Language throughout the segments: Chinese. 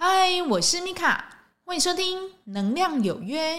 嗨，我是米卡，欢迎收听《能量有约》。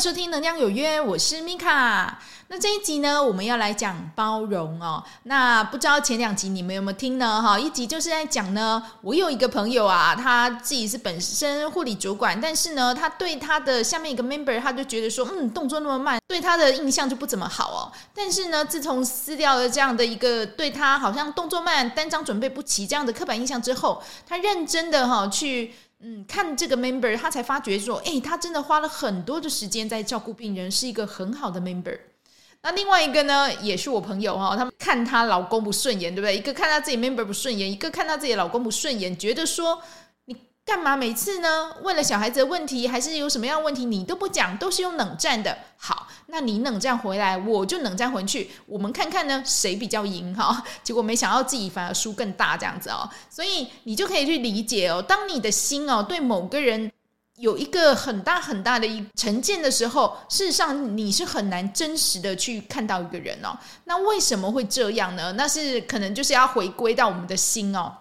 收听《能量有约》，我是米卡。那这一集呢，我们要来讲包容哦。那不知道前两集你们有没有听呢？哈，一集就是在讲呢，我有一个朋友啊，他自己是本身护理主管，但是呢，他对他的下面一个 member，他就觉得说，嗯，动作那么慢，对他的印象就不怎么好哦。但是呢，自从撕掉了这样的一个对他好像动作慢、单张准备不齐这样的刻板印象之后，他认真的哈去嗯看这个 member，他才发觉说，哎，他真的花了很多的时间在照顾病人，是一个很好的 member。那另外一个呢，也是我朋友哈，他们看她老公不顺眼，对不对？一个看她自己 member 不顺眼，一个看她自己老公不顺眼，觉得说干嘛每次呢？为了小孩子的问题，还是有什么样问题，你都不讲，都是用冷战的。好，那你冷战回来，我就冷战回去，我们看看呢，谁比较赢哈？结果没想到自己反而输更大，这样子哦。所以你就可以去理解哦，当你的心哦对某个人。有一个很大很大的一成见的时候，事实上你是很难真实的去看到一个人哦。那为什么会这样呢？那是可能就是要回归到我们的心哦。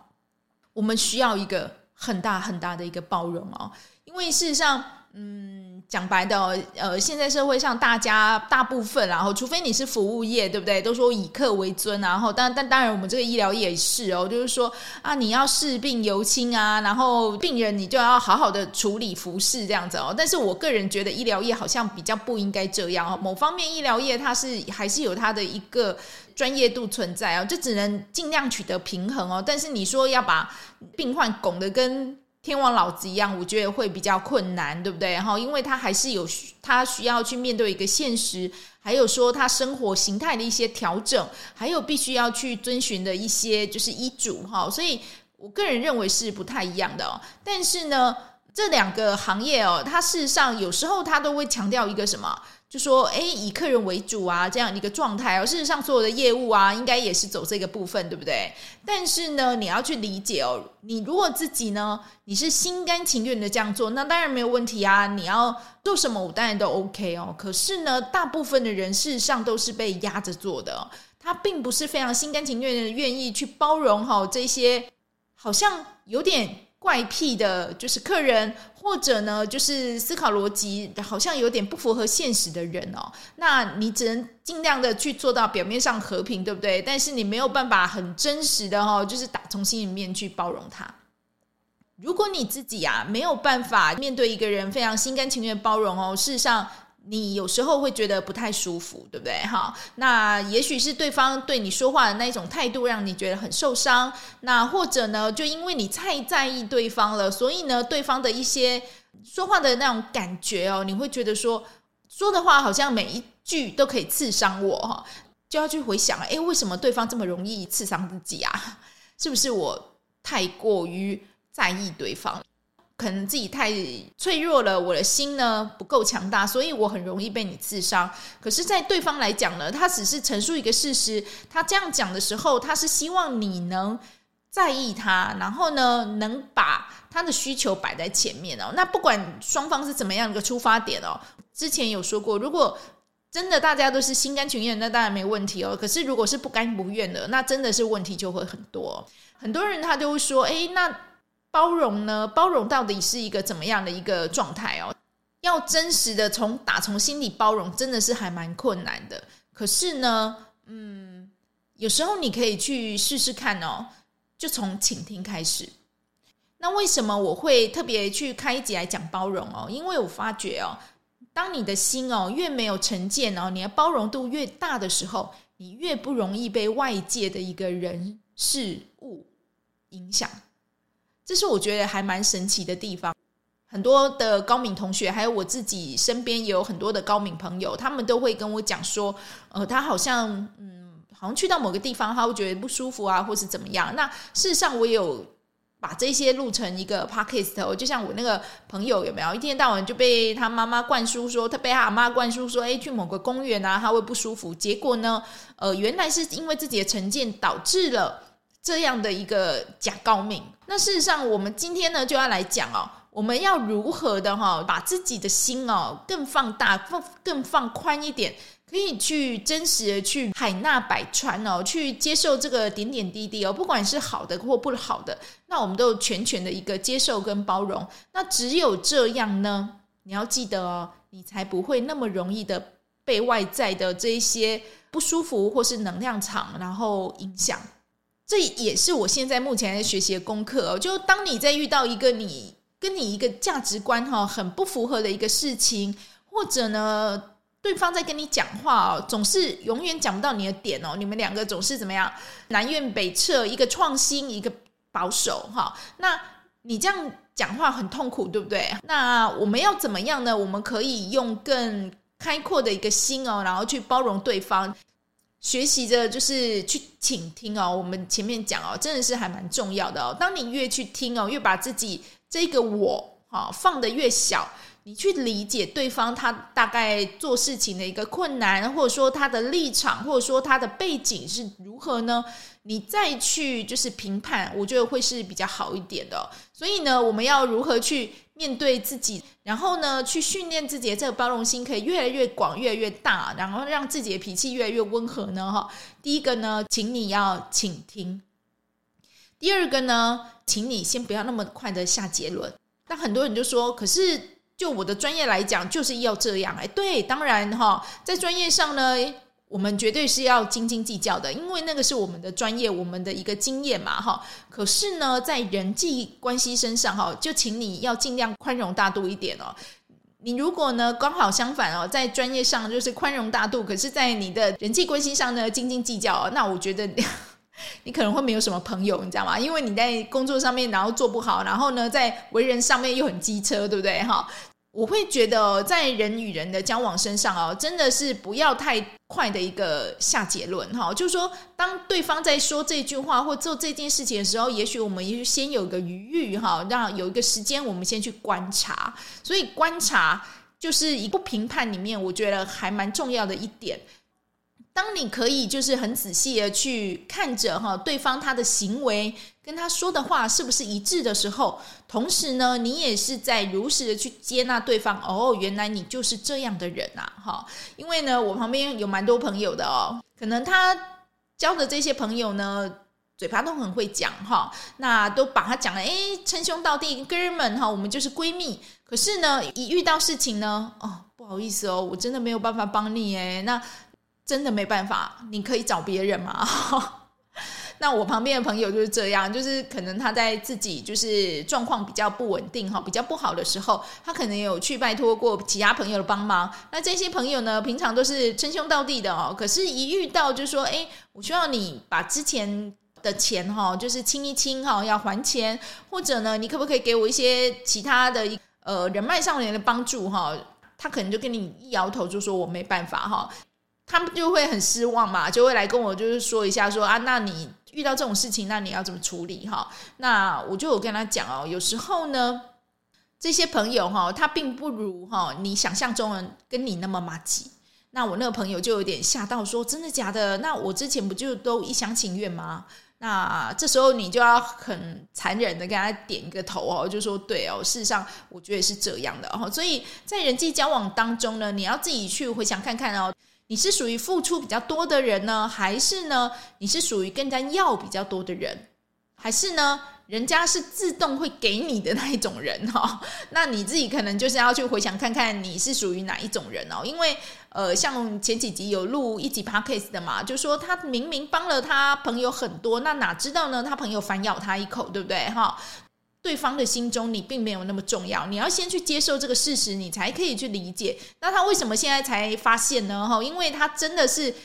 我们需要一个很大很大的一个包容哦，因为事实上，嗯。讲白的，呃，现在社会上大家大部分，然后除非你是服务业，对不对？都说以客为尊，然后但但当然，我们这个医疗业也是哦，就是说啊，你要视病由亲啊，然后病人你就要好好的处理服侍这样子哦。但是我个人觉得医疗业好像比较不应该这样哦。某方面医疗业它是还是有它的一个专业度存在哦，这只能尽量取得平衡哦。但是你说要把病患拱得跟天王老子一样，我觉得会比较困难，对不对？哈，因为他还是有他需要去面对一个现实，还有说他生活形态的一些调整，还有必须要去遵循的一些就是医嘱哈。所以我个人认为是不太一样的哦。但是呢，这两个行业哦，它事实上有时候它都会强调一个什么？就说，哎，以客人为主啊，这样一个状态哦。事实上，所有的业务啊，应该也是走这个部分，对不对？但是呢，你要去理解哦。你如果自己呢，你是心甘情愿的这样做，那当然没有问题啊。你要做什么，我当然都 OK 哦。可是呢，大部分的人事实上都是被压着做的，他并不是非常心甘情愿的愿意去包容哈这些，好像有点。怪癖的，就是客人，或者呢，就是思考逻辑好像有点不符合现实的人哦。那你只能尽量的去做到表面上和平，对不对？但是你没有办法很真实的哦，就是打从心里面去包容他。如果你自己啊没有办法面对一个人非常心甘情愿包容哦，事实上。你有时候会觉得不太舒服，对不对？哈，那也许是对方对你说话的那一种态度让你觉得很受伤。那或者呢，就因为你太在意对方了，所以呢，对方的一些说话的那种感觉哦，你会觉得说说的话好像每一句都可以刺伤我哈，就要去回想，诶，为什么对方这么容易刺伤自己啊？是不是我太过于在意对方？可能自己太脆弱了，我的心呢不够强大，所以我很容易被你刺伤。可是，在对方来讲呢，他只是陈述一个事实。他这样讲的时候，他是希望你能在意他，然后呢，能把他的需求摆在前面哦。那不管双方是怎么样一个出发点哦，之前有说过，如果真的大家都是心甘情愿，那当然没问题哦。可是，如果是不甘不愿的，那真的是问题就会很多。很多人他就会说，诶，那。包容呢？包容到底是一个怎么样的一个状态哦？要真实的从打从心里包容，真的是还蛮困难的。可是呢，嗯，有时候你可以去试试看哦，就从倾听开始。那为什么我会特别去开一集来讲包容哦？因为我发觉哦，当你的心哦越没有成见哦，你的包容度越大的时候，你越不容易被外界的一个人事物影响。这是我觉得还蛮神奇的地方。很多的高敏同学，还有我自己身边也有很多的高敏朋友，他们都会跟我讲说，呃，他好像，嗯，好像去到某个地方，他会觉得不舒服啊，或是怎么样。那事实上，我有把这些录成一个 podcast。我就像我那个朋友有没有一天到晚就被他妈妈灌输说，他被他阿妈灌输说，哎，去某个公园啊，他会不舒服。结果呢，呃，原来是因为自己的成见导致了。这样的一个假高敏，那事实上，我们今天呢就要来讲哦，我们要如何的哈，把自己的心哦更放大，更更放宽一点，可以去真实的去海纳百川哦，去接受这个点点滴滴哦，不管是好的或不好的，那我们都全权的一个接受跟包容。那只有这样呢，你要记得哦，你才不会那么容易的被外在的这一些不舒服或是能量场然后影响。这也是我现在目前在学习的功课哦。就当你在遇到一个你跟你一个价值观哈很不符合的一个事情，或者呢，对方在跟你讲话哦，总是永远讲不到你的点哦。你们两个总是怎么样？南辕北辙，一个创新，一个保守哈。那你这样讲话很痛苦，对不对？那我们要怎么样呢？我们可以用更开阔的一个心哦，然后去包容对方。学习着就是去倾听哦，我们前面讲哦，真的是还蛮重要的哦。当你越去听哦，越把自己这个我哈放得越小，你去理解对方他大概做事情的一个困难，或者说他的立场，或者说他的背景是如何呢？你再去就是评判，我觉得会是比较好一点的。所以呢，我们要如何去面对自己，然后呢，去训练自己的这个包容心，可以越来越广、越来越大，然后让自己的脾气越来越温和呢？哈，第一个呢，请你要倾听；第二个呢，请你先不要那么快的下结论。那很多人就说，可是就我的专业来讲，就是要这样。哎，对，当然哈，在专业上呢。我们绝对是要斤斤计较的，因为那个是我们的专业，我们的一个经验嘛，哈。可是呢，在人际关系身上，哈，就请你要尽量宽容大度一点哦。你如果呢，刚好相反哦，在专业上就是宽容大度，可是在你的人际关系上呢，斤斤计较，那我觉得 你可能会没有什么朋友，你知道吗？因为你在工作上面然后做不好，然后呢，在为人上面又很机车，对不对？哈。我会觉得，在人与人的交往身上哦，真的是不要太快的一个下结论哈。就是说，当对方在说这句话或做这件事情的时候，也许我们也先有个余裕哈，让有一个时间，我们先去观察。所以，观察就是一个评判里面，我觉得还蛮重要的一点。当你可以就是很仔细的去看着哈，对方他的行为跟他说的话是不是一致的时候，同时呢，你也是在如实的去接纳对方。哦，原来你就是这样的人啊，哈！因为呢，我旁边有蛮多朋友的哦，可能他交的这些朋友呢，嘴巴都很会讲哈，那都把他讲的诶，称兄道弟，哥们哈，我们就是闺蜜。可是呢，一遇到事情呢，哦，不好意思哦，我真的没有办法帮你诶，那。真的没办法，你可以找别人吗？那我旁边的朋友就是这样，就是可能他在自己就是状况比较不稳定哈，比较不好的时候，他可能有去拜托过其他朋友的帮忙。那这些朋友呢，平常都是称兄道弟的哦，可是，一遇到就说，哎，我需要你把之前的钱哈，就是清一清哈，要还钱，或者呢，你可不可以给我一些其他的呃人脉上面的帮助哈？他可能就跟你一摇头，就说我没办法哈。他们就会很失望嘛，就会来跟我就是说一下说，啊，那你遇到这种事情，那你要怎么处理哈？那我就有跟他讲哦，有时候呢，这些朋友哈，他并不如哈你想象中的跟你那么麻吉。那我那个朋友就有点吓到，说真的假的？那我之前不就都一厢情愿吗？那这时候你就要很残忍的跟他点一个头哦，就说对哦，事实上我觉得是这样的哦。所以在人际交往当中呢，你要自己去回想看看哦。你是属于付出比较多的人呢，还是呢？你是属于更加要比较多的人，还是呢？人家是自动会给你的那一种人哈？那你自己可能就是要去回想看看，你是属于哪一种人哦？因为呃，像前几集有录一集 podcast 的嘛，就说他明明帮了他朋友很多，那哪知道呢？他朋友反咬他一口，对不对哈？对方的心中你并没有那么重要，你要先去接受这个事实，你才可以去理解。那他为什么现在才发现呢？哈，因为他真的是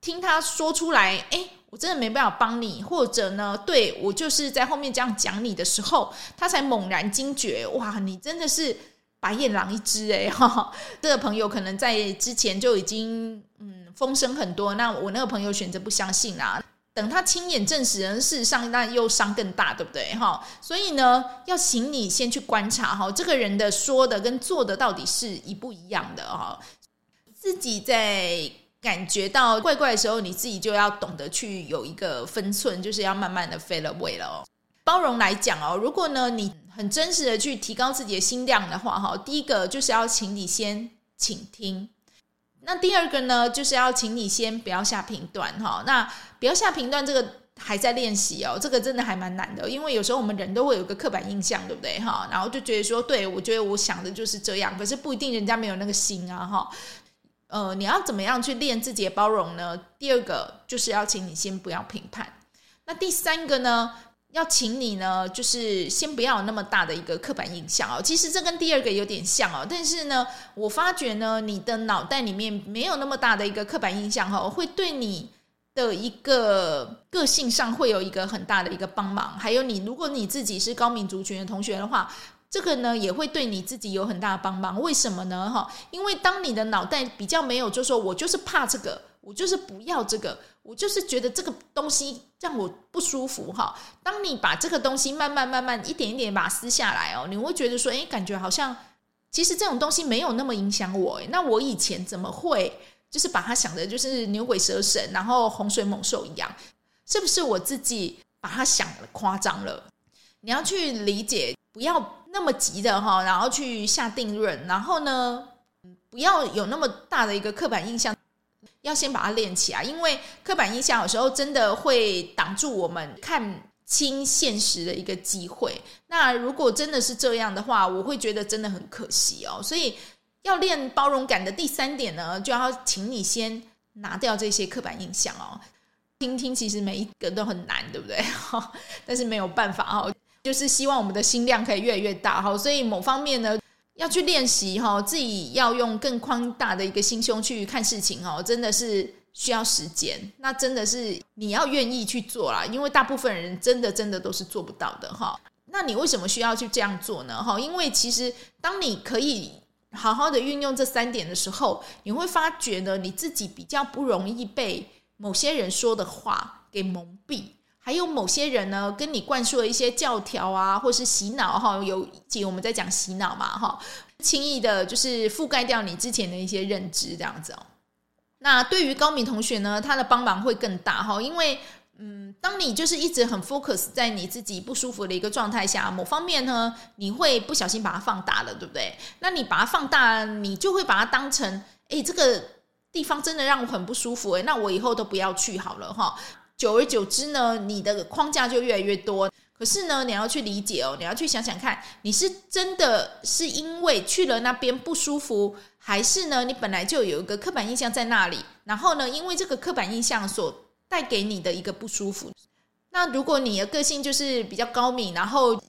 听他说出来，诶，我真的没办法帮你，或者呢，对，我就是在后面这样讲你的时候，他才猛然惊觉，哇，你真的是白眼狼一只诶。哈，这个朋友可能在之前就已经嗯风声很多，那我那个朋友选择不相信啦。等他亲眼证实人，事实上那又伤更大，对不对？哈，所以呢，要请你先去观察哈，这个人的说的跟做的到底是一不一样的哈。自己在感觉到怪怪的时候，你自己就要懂得去有一个分寸，就是要慢慢的 fade away 了哦。包容来讲哦，如果呢你很真实的去提高自己的心量的话，哈，第一个就是要请你先倾听。那第二个呢，就是要请你先不要下评断，哈。那不要下评断，这个还在练习哦，这个真的还蛮难的，因为有时候我们人都会有个刻板印象，对不对，哈？然后就觉得说，对，我觉得我想的就是这样，可是不一定人家没有那个心啊，哈。呃，你要怎么样去练自己的包容呢？第二个就是要请你先不要评判。那第三个呢，要请你呢，就是先不要有那么大的一个刻板印象哦。其实这跟第二个有点像哦，但是呢，我发觉呢，你的脑袋里面没有那么大的一个刻板印象哦，会对你的一个个性上会有一个很大的一个帮忙。还有你，如果你自己是高敏族群的同学的话。这个呢也会对你自己有很大的帮忙，为什么呢？哈，因为当你的脑袋比较没有，就说我就是怕这个，我就是不要这个，我就是觉得这个东西让我不舒服哈。当你把这个东西慢慢慢慢一点一点把它撕下来哦，你会觉得说，哎，感觉好像其实这种东西没有那么影响我。那我以前怎么会就是把它想的就是牛鬼蛇神，然后洪水猛兽一样？是不是我自己把它想的夸张了？你要去理解，不要。那么急的哈，然后去下定论，然后呢，不要有那么大的一个刻板印象，要先把它练起来，因为刻板印象有时候真的会挡住我们看清现实的一个机会。那如果真的是这样的话，我会觉得真的很可惜哦。所以要练包容感的第三点呢，就要请你先拿掉这些刻板印象哦。听听其实每一个都很难，对不对？但是没有办法哦。就是希望我们的心量可以越来越大哈，所以某方面呢，要去练习哈，自己要用更宽大的一个心胸去看事情哦，真的是需要时间。那真的是你要愿意去做啦，因为大部分人真的真的都是做不到的哈。那你为什么需要去这样做呢？哈，因为其实当你可以好好的运用这三点的时候，你会发觉呢，你自己比较不容易被某些人说的话给蒙蔽。还有某些人呢，跟你灌输了一些教条啊，或是洗脑哈。有几我们在讲洗脑嘛哈，轻易的就是覆盖掉你之前的一些认知这样子哦。那对于高敏同学呢，他的帮忙会更大哈，因为嗯，当你就是一直很 focus 在你自己不舒服的一个状态下，某方面呢，你会不小心把它放大了，对不对？那你把它放大，你就会把它当成，诶，这个地方真的让我很不舒服诶，那我以后都不要去好了哈。久而久之呢，你的框架就越来越多。可是呢，你要去理解哦，你要去想想看，你是真的是因为去了那边不舒服，还是呢，你本来就有一个刻板印象在那里，然后呢，因为这个刻板印象所带给你的一个不舒服。那如果你的个性就是比较高敏，然后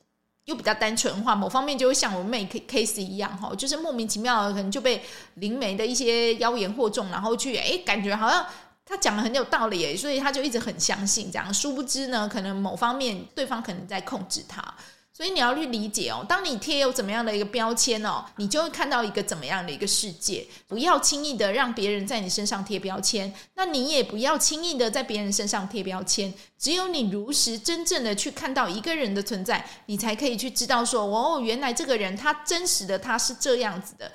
又比较单纯的话，某方面就会像我妹 case 一样哈，就是莫名其妙的可能就被灵媒的一些妖言惑众，然后去诶感觉好像。他讲的很有道理诶，所以他就一直很相信这样。殊不知呢，可能某方面对方可能在控制他，所以你要去理解哦。当你贴有怎么样的一个标签哦，你就会看到一个怎么样的一个世界。不要轻易的让别人在你身上贴标签，那你也不要轻易的在别人身上贴标签。只有你如实真正的去看到一个人的存在，你才可以去知道说，哦，原来这个人他真实的他是这样子的，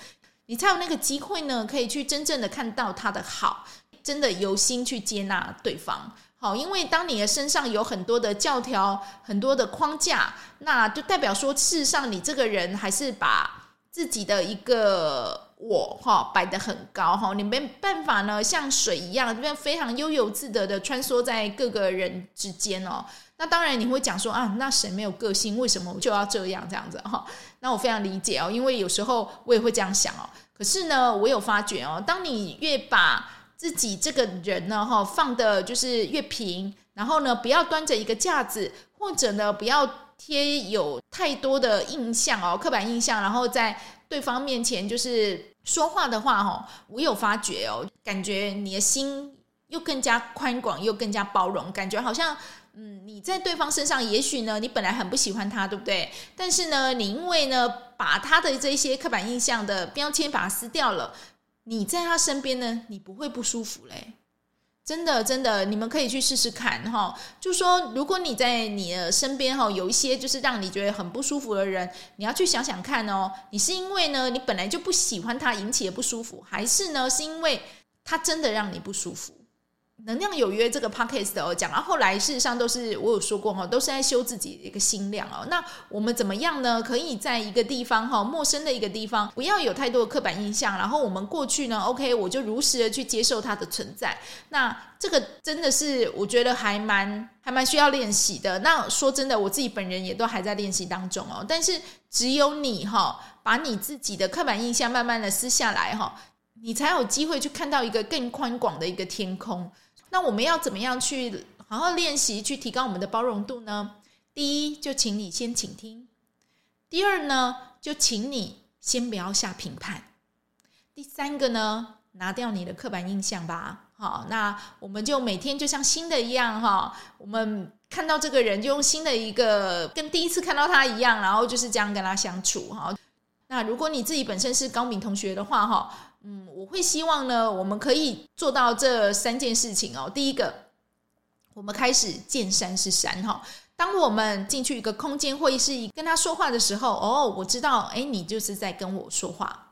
你才有那个机会呢，可以去真正的看到他的好。真的由心去接纳对方，好，因为当你的身上有很多的教条、很多的框架，那就代表说，事实上你这个人还是把自己的一个我哈摆得很高哈，你没办法呢像水一样这边非常悠游自得的穿梭在各个人之间哦。那当然你会讲说啊，那谁没有个性？为什么我就要这样这样子哈？那我非常理解哦，因为有时候我也会这样想哦。可是呢，我有发觉哦，当你越把自己这个人呢，哈，放的就是越平，然后呢，不要端着一个架子，或者呢，不要贴有太多的印象哦，刻板印象，然后在对方面前就是说话的话，哈，我有发觉哦，感觉你的心又更加宽广，又更加包容，感觉好像，嗯，你在对方身上，也许呢，你本来很不喜欢他，对不对？但是呢，你因为呢，把他的这些刻板印象的标签把它撕掉了。你在他身边呢，你不会不舒服嘞，真的真的，你们可以去试试看哈。就说如果你在你的身边哈，有一些就是让你觉得很不舒服的人，你要去想想看哦，你是因为呢，你本来就不喜欢他引起的不舒服，还是呢，是因为他真的让你不舒服？能量有约这个 podcast 哦，讲到后来，事实上都是我有说过哈，都是在修自己的一个心量哦。那我们怎么样呢？可以在一个地方哈，陌生的一个地方，不要有太多的刻板印象。然后我们过去呢，OK，我就如实的去接受它的存在。那这个真的是我觉得还蛮还蛮需要练习的。那说真的，我自己本人也都还在练习当中哦。但是只有你哈，把你自己的刻板印象慢慢的撕下来哈，你才有机会去看到一个更宽广的一个天空。那我们要怎么样去好好练习，去提高我们的包容度呢？第一，就请你先倾听；第二呢，就请你先不要下评判；第三个呢，拿掉你的刻板印象吧。好，那我们就每天就像新的一样哈，我们看到这个人就用新的一个跟第一次看到他一样，然后就是这样跟他相处哈。那如果你自己本身是高敏同学的话哈。嗯，我会希望呢，我们可以做到这三件事情哦。第一个，我们开始见山是山哈。当我们进去一个空间会议室跟他说话的时候，哦，我知道，哎，你就是在跟我说话。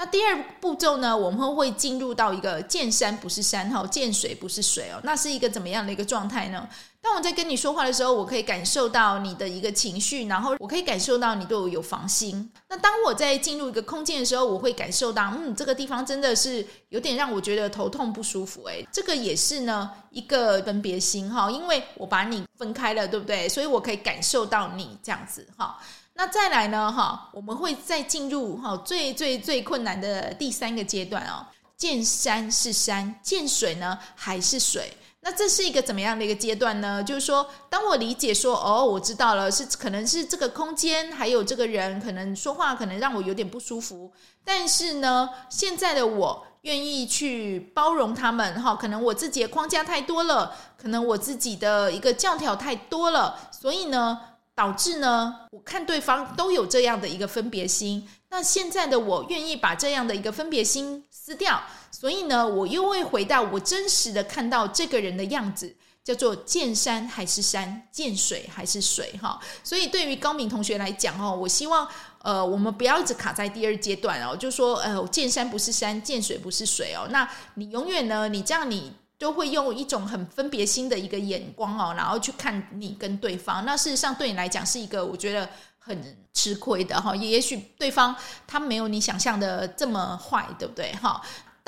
那第二步骤呢，我们会进入到一个见山不是山哈，见水不是水哦。那是一个怎么样的一个状态呢？当我在跟你说话的时候，我可以感受到你的一个情绪，然后我可以感受到你对我有防心。那当我在进入一个空间的时候，我会感受到，嗯，这个地方真的是有点让我觉得头痛不舒服。诶，这个也是呢一个分别心哈，因为我把你分开了，对不对？所以我可以感受到你这样子哈。那再来呢哈，我们会再进入哈最最最困难的第三个阶段哦，见山是山，见水呢还是水。那这是一个怎么样的一个阶段呢？就是说，当我理解说，哦，我知道了，是可能是这个空间还有这个人，可能说话可能让我有点不舒服。但是呢，现在的我愿意去包容他们，哈，可能我自己的框架太多了，可能我自己的一个教条太多了，所以呢，导致呢，我看对方都有这样的一个分别心。那现在的我愿意把这样的一个分别心撕掉。所以呢，我又会回到我真实的看到这个人的样子，叫做见山还是山，见水还是水哈。所以对于高敏同学来讲哦，我希望呃，我们不要一直卡在第二阶段哦，就说呃，见山不是山，见水不是水哦。那你永远呢，你这样你都会用一种很分别心的一个眼光哦，然后去看你跟对方。那事实上对你来讲是一个我觉得很吃亏的哈。也许对方他没有你想象的这么坏，对不对哈？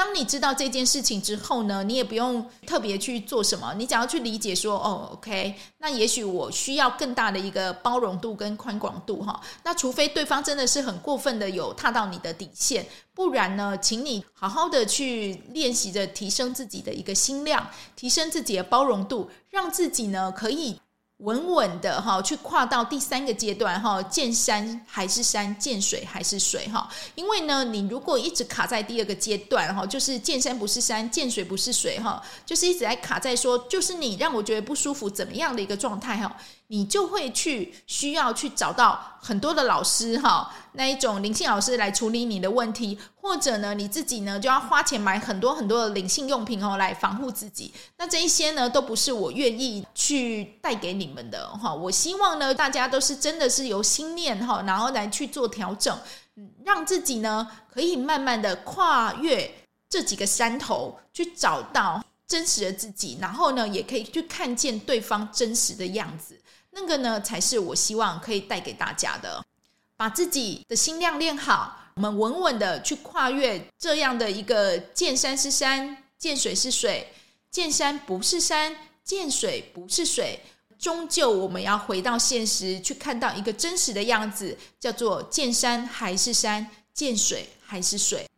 当你知道这件事情之后呢，你也不用特别去做什么，你只要去理解说，哦，OK，那也许我需要更大的一个包容度跟宽广度哈。那除非对方真的是很过分的有踏到你的底线，不然呢，请你好好的去练习着提升自己的一个心量，提升自己的包容度，让自己呢可以。稳稳的哈，去跨到第三个阶段哈，见山还是山，见水还是水哈。因为呢，你如果一直卡在第二个阶段哈，就是见山不是山，见水不是水哈，就是一直在卡在说，就是你让我觉得不舒服怎么样的一个状态哈。你就会去需要去找到很多的老师哈，那一种灵性老师来处理你的问题，或者呢，你自己呢就要花钱买很多很多的灵性用品哦，来防护自己。那这一些呢，都不是我愿意去带给你们的哈。我希望呢，大家都是真的是由心念哈，然后来去做调整，让自己呢可以慢慢的跨越这几个山头，去找到真实的自己，然后呢，也可以去看见对方真实的样子。那个呢，才是我希望可以带给大家的。把自己的心量练好，我们稳稳的去跨越这样的一个见山是山，见水是水，见山不是山，见水不是水。终究我们要回到现实，去看到一个真实的样子，叫做见山还是山，见水还是水。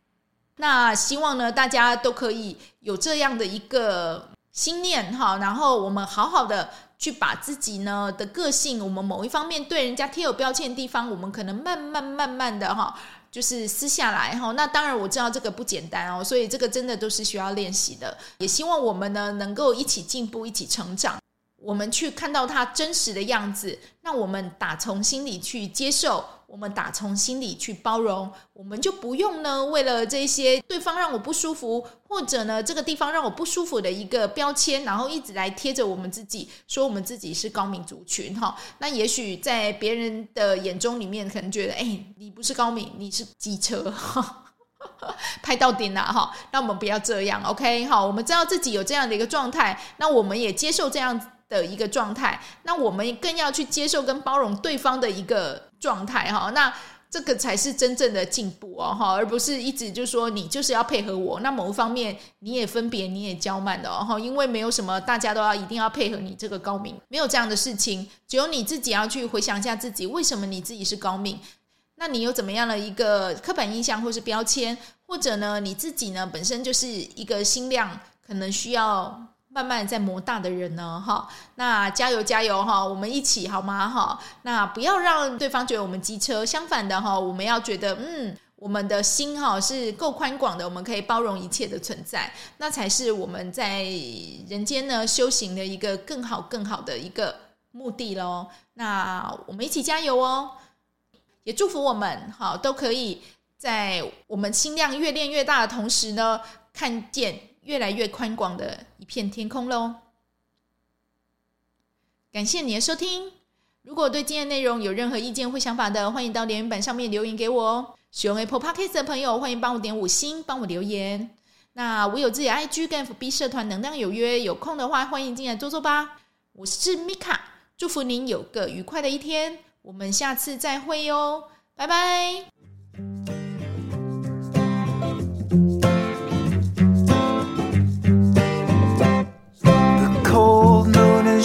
那希望呢，大家都可以有这样的一个心念哈，然后我们好好的。去把自己呢的个性，我们某一方面对人家贴有标签的地方，我们可能慢慢慢慢的哈，就是撕下来哈。那当然我知道这个不简单哦，所以这个真的都是需要练习的。也希望我们呢能够一起进步，一起成长。我们去看到他真实的样子，那我们打从心里去接受，我们打从心里去包容，我们就不用呢为了这些对方让我不舒服，或者呢这个地方让我不舒服的一个标签，然后一直来贴着我们自己，说我们自己是高敏族群哈。那也许在别人的眼中里面，可能觉得哎，你不是高敏，你是机车哈。拍到顶了哈。那我们不要这样，OK？好，我们知道自己有这样的一个状态，那我们也接受这样的一个状态，那我们更要去接受跟包容对方的一个状态哈。那这个才是真正的进步哦，哈，而不是一直就说你就是要配合我，那某一方面你也分别你也娇慢的哦，因为没有什么大家都要一定要配合你这个高敏，没有这样的事情，只有你自己要去回想一下自己为什么你自己是高敏，那你有怎么样的一个刻板印象或是标签，或者呢你自己呢本身就是一个心量可能需要。慢慢在磨大的人呢，哈，那加油加油哈，我们一起好吗？哈，那不要让对方觉得我们机车，相反的哈，我们要觉得嗯，我们的心哈是够宽广的，我们可以包容一切的存在，那才是我们在人间呢修行的一个更好更好的一个目的喽。那我们一起加油哦，也祝福我们哈都可以在我们心量越练越大的同时呢，看见。越来越宽广的一片天空喽！感谢你的收听。如果对今天内容有任何意见或想法的，欢迎到留言板上面留言给我哦。使用 Apple Podcast 的朋友，欢迎帮我点五星，帮我留言。那我有自己的 IG 跟 FB 社团，能量有约，有空的话欢迎进来坐坐吧。我是米卡，祝福您有个愉快的一天。我们下次再会哟，拜拜。